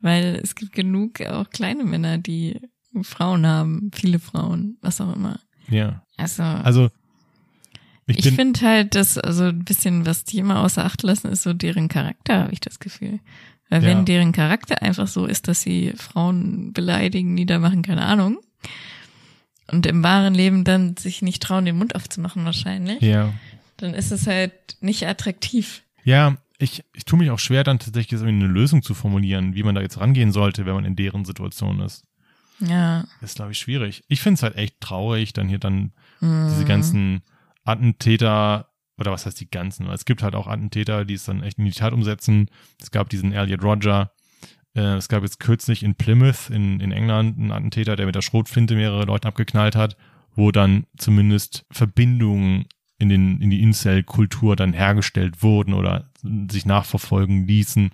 Weil es gibt genug auch kleine Männer, die Frauen haben, viele Frauen, was auch immer. Ja. Also, Also, ich, ich finde halt, dass also ein bisschen, was die immer außer Acht lassen, ist so deren Charakter, habe ich das Gefühl. Weil Ja. wenn deren Charakter einfach so ist, dass sie Frauen beleidigen, niedermachen, keine Ahnung, und im wahren Leben dann sich nicht trauen, den Mund aufzumachen wahrscheinlich, ja. dann ist es halt nicht attraktiv. Ja, ich, ich tue mich auch schwer, dann tatsächlich irgendwie eine Lösung zu formulieren, wie man da jetzt rangehen sollte, wenn man in deren Situation ist. Ja. Das ist, glaube ich, schwierig. Ich finde es halt echt traurig, dann hier dann Mhm. diese ganzen Attentäter, oder was heißt die ganzen? Es gibt halt auch Attentäter, die es dann echt in die Tat umsetzen. Es gab diesen Elliot Roger. Äh, es gab jetzt kürzlich in Plymouth in, in England einen Attentäter, der mit der Schrotflinte mehrere Leute abgeknallt hat, wo dann zumindest Verbindungen in, den, in die Incel-Kultur dann hergestellt wurden oder sich nachverfolgen ließen.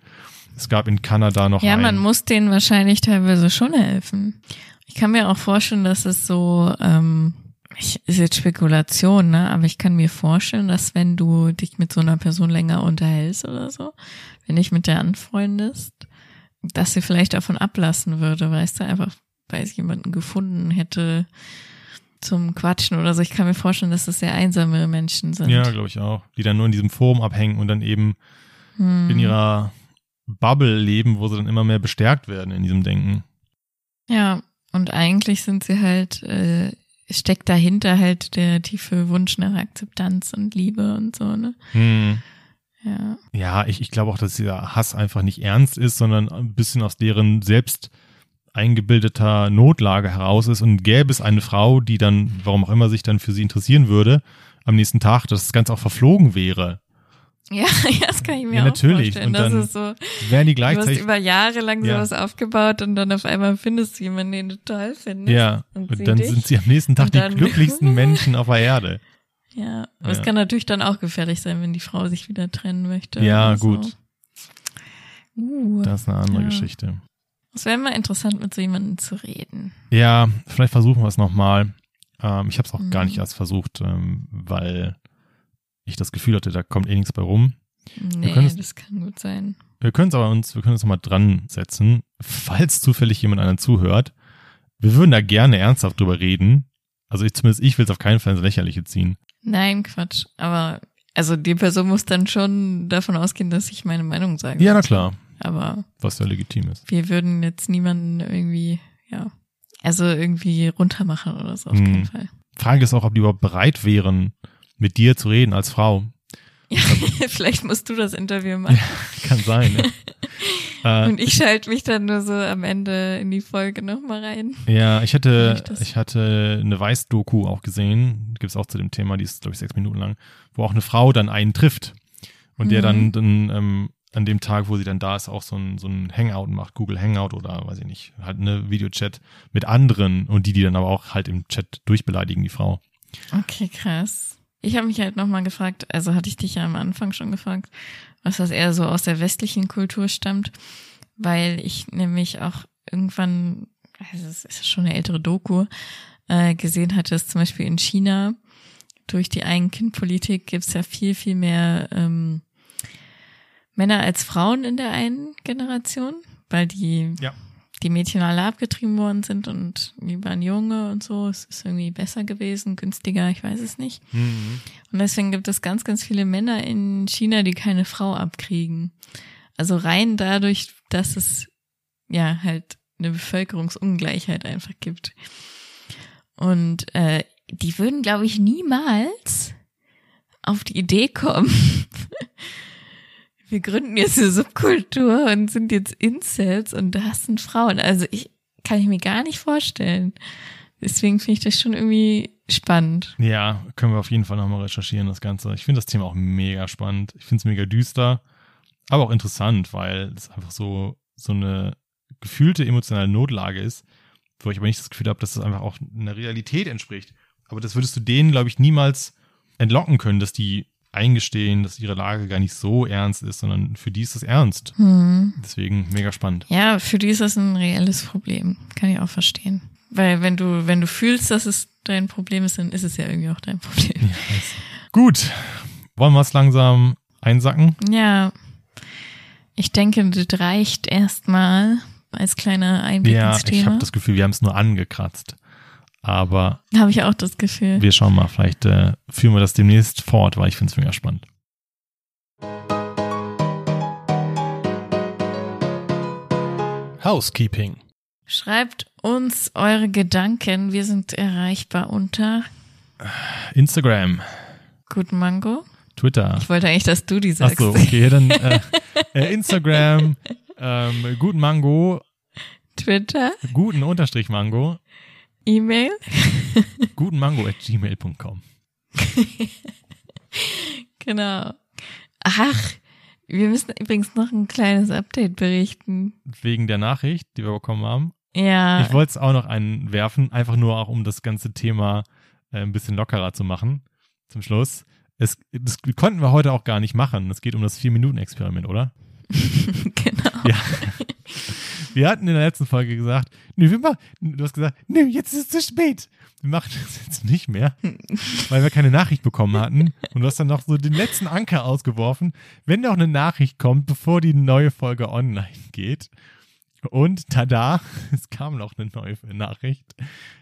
Es gab in Kanada noch Ja, einen. man muss denen wahrscheinlich teilweise schon helfen. Ich kann mir auch vorstellen, dass es so, ähm, ich, ist jetzt Spekulation, ne? Aber ich kann mir vorstellen, dass wenn du dich mit so einer Person länger unterhältst oder so, wenn dich mit der anfreundest, dass sie vielleicht davon ablassen würde, weißt du, einfach weil sie jemanden gefunden hätte zum Quatschen oder so. Ich kann mir vorstellen, dass das sehr einsame Menschen sind. Ja, glaube ich auch. Die dann nur in diesem Forum abhängen und dann eben Hm. in ihrer Bubble leben, wo sie dann immer mehr bestärkt werden in diesem Denken. Ja, und eigentlich sind sie halt, äh, steckt dahinter halt der tiefe Wunsch nach Akzeptanz und Liebe und so, ne? Hm. Ja. Ja, ich, ich glaube auch, dass dieser Hass einfach nicht ernst ist, sondern ein bisschen aus deren selbst eingebildeter Notlage heraus ist und gäbe es eine Frau, die dann, warum auch immer sich dann für sie interessieren würde, am nächsten Tag, dass das Ganze auch verflogen wäre. Ja, ja, das kann ich mir Ja, auch natürlich. vorstellen. Und das dann ist so, Wären die du hast gleichzeitig. über Jahre lang Ja. sowas aufgebaut und dann auf einmal findest du jemanden, den du toll findest. Ja, Und und, dann dich. sind sie am nächsten Tag die glücklichsten Menschen auf der Erde. Ja, aber es Ja. kann natürlich dann auch gefährlich sein, wenn die Frau sich wieder trennen möchte. Ja, so. gut. Uh, Das ist eine andere Ja. Geschichte. es wäre mal interessant, mit so jemandem zu reden. Ja, vielleicht versuchen wir es nochmal. Ähm, ich habe es auch gar Mhm. nicht erst versucht, ähm, weil ich das Gefühl hatte, da kommt eh nichts bei rum. Nee, es- das kann gut sein. Wir können es aber uns, wir können uns nochmal dran setzen, falls zufällig jemand anderen zuhört. Wir würden da gerne ernsthaft drüber reden. Also ich zumindest, ich will es auf keinen Fall ins Lächerliche ziehen. Nein, Quatsch. Aber also die Person muss dann schon davon ausgehen, dass ich meine Meinung sage. Ja, na klar, Aber was ja legitim ist. wir würden jetzt niemanden irgendwie, ja, also irgendwie runtermachen oder so, auf Hm. keinen Fall. Frage ist auch, ob die überhaupt bereit wären, mit dir zu reden als Frau. Ja, vielleicht musst du das Interview machen. Kann sein, ne? äh, Und ich schalte mich dann nur so am Ende in die Folge nochmal rein. Ja, ich hatte, ich ich hatte eine Weiß-Doku auch gesehen, gibt's auch zu dem Thema, die ist, glaube ich, sechs Minuten lang, wo auch eine Frau dann einen trifft und der dann, Mhm. dann ähm, an dem Tag, wo sie dann da ist, auch so ein, so ein Hangout macht, Google Hangout oder weiß ich nicht, halt eine Videochat mit anderen und die, die dann aber auch halt im Chat durchbeleidigen, die Frau. Okay, krass. Ich habe mich halt nochmal gefragt, also hatte ich dich ja am Anfang schon gefragt, was das eher so aus der westlichen Kultur stammt, weil ich nämlich auch irgendwann, also es ist schon eine ältere Doku, äh, gesehen hatte, dass zum Beispiel in China durch die Ein-Kind-Politik gibt's ja viel, viel mehr ähm, Männer als Frauen in der einen Generation, weil die Ja. Die Mädchen alle abgetrieben worden sind und die waren Junge und so. Es ist irgendwie besser gewesen, günstiger, ich weiß es nicht. Und deswegen gibt es ganz, ganz viele Männer in China, die keine Frau abkriegen. Also rein dadurch, dass es ja halt eine Bevölkerungsungleichheit einfach gibt. Und äh, die würden, glaube ich, niemals auf die Idee kommen, wir gründen jetzt eine Subkultur und sind jetzt Incels und das sind Frauen. Also ich kann ich mir gar nicht vorstellen. Deswegen finde ich das schon irgendwie spannend. Ja, können wir auf jeden Fall nochmal recherchieren, das Ganze. Ich finde das Thema auch mega spannend. Ich finde es mega düster, aber auch interessant, weil es einfach so, so eine gefühlte emotionale Notlage ist, wo ich aber nicht das Gefühl habe, dass das einfach auch einer Realität entspricht. Aber das würdest du denen, glaube ich, niemals entlocken können, dass die eingestehen, dass ihre Lage gar nicht so ernst ist, sondern für die ist es ernst. Hm. Deswegen mega spannend. Ja, für die ist das ein reelles Problem. Kann ich auch verstehen. Weil wenn du, wenn du fühlst, dass es dein Problem ist, dann ist es ja irgendwie auch dein Problem. Gut, wollen wir es langsam einsacken? Ja. Ich denke, das reicht erstmal als kleiner Einblick Ja, ins ich Thema. habe das Gefühl, wir haben es nur angekratzt. Aber Habe ich auch das Gefühl. wir schauen mal, vielleicht äh, führen wir das demnächst fort, weil ich finde es mega spannend. Housekeeping. Schreibt uns eure Gedanken. Wir sind erreichbar unter Instagram, Guten Mango. Twitter. Ich wollte eigentlich, dass du die sagst. Achso, okay, dann äh, äh, Instagram, ähm, guten Mango, Twitter, guten Unterstrich Mango, E-Mail. guten Mango at gmail.com. Genau. Ach, wir müssen übrigens noch ein kleines Update berichten. Wegen der Nachricht, die wir bekommen haben. Ja, Ich wollte es auch noch einwerfen, einfach nur auch, um das ganze Thema äh, ein bisschen lockerer zu machen. Zum Schluss. Es, das konnten wir heute auch gar nicht machen. Es geht um das Vier-Minuten-Experiment, oder? genau. Ja. Wir hatten in der letzten Folge gesagt, nö, wir machen, du hast gesagt, nö, jetzt ist es zu spät. Wir machen das jetzt nicht mehr, weil wir keine Nachricht bekommen hatten. Und du hast dann noch so den letzten Anker ausgeworfen, wenn noch eine Nachricht kommt, bevor die neue Folge online geht. Und tada, es kam noch eine neue Nachricht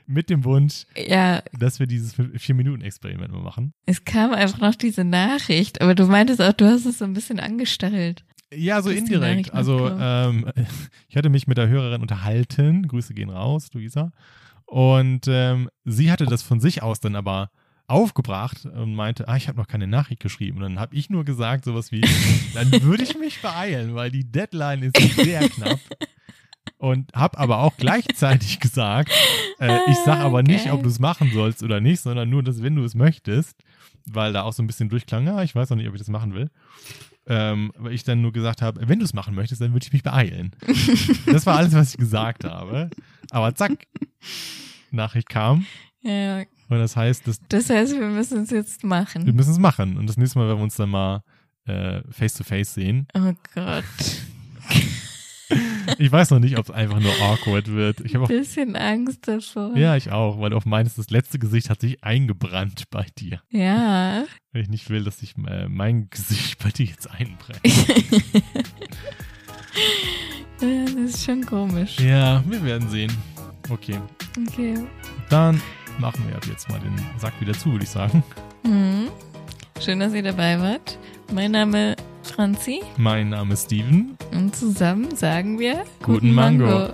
mit dem Wunsch, Ja, dass wir dieses Vier-Minuten-Experiment mal machen. es kam einfach noch diese Nachricht, aber du meintest auch, du hast es so ein bisschen angestachelt. Ja, so indirekt. Also ähm, ich hatte mich mit der Hörerin unterhalten. Grüße gehen raus, Luisa. Und ähm, sie hatte das von sich aus dann aber aufgebracht und meinte, ah, ich habe noch keine Nachricht geschrieben. Und dann habe ich nur gesagt, sowas wie, dann würde ich mich beeilen, weil die Deadline ist sehr knapp. Und habe aber auch gleichzeitig gesagt, äh, ich sag aber nicht, Geil. ob du es machen sollst oder nicht, sondern nur, dass wenn du es möchtest, weil da auch so ein bisschen durchklang, ja, ich weiß noch nicht, ob ich das machen will. Ähm, weil ich dann nur gesagt habe, wenn du es machen möchtest, dann würde ich mich beeilen. das war alles, was ich gesagt habe. Aber zack, Nachricht kam. Ja, Und das heißt, dass das heißt, wir müssen es jetzt wir machen. müssen es machen. Und das nächste Mal, wenn wir uns dann mal face to face sehen. Oh Gott. Ich weiß noch nicht, ob es einfach nur awkward wird. Ich habe auch, Bisschen Angst davor. ja, ich auch, weil auf meines das letzte Gesicht hat sich eingebrannt bei dir. Ja. Weil ich nicht will, dass sich äh, mein Gesicht bei dir jetzt einbrennt. Ja, das ist schon komisch. Ja, wir werden sehen. Okay, Okay. dann machen wir ab jetzt mal den Sack wieder zu, würde ich sagen. Mhm. Schön, dass ihr dabei wart. Mein Name Franzi Mein Name ist Steven. und zusammen sagen wir Guten Mango.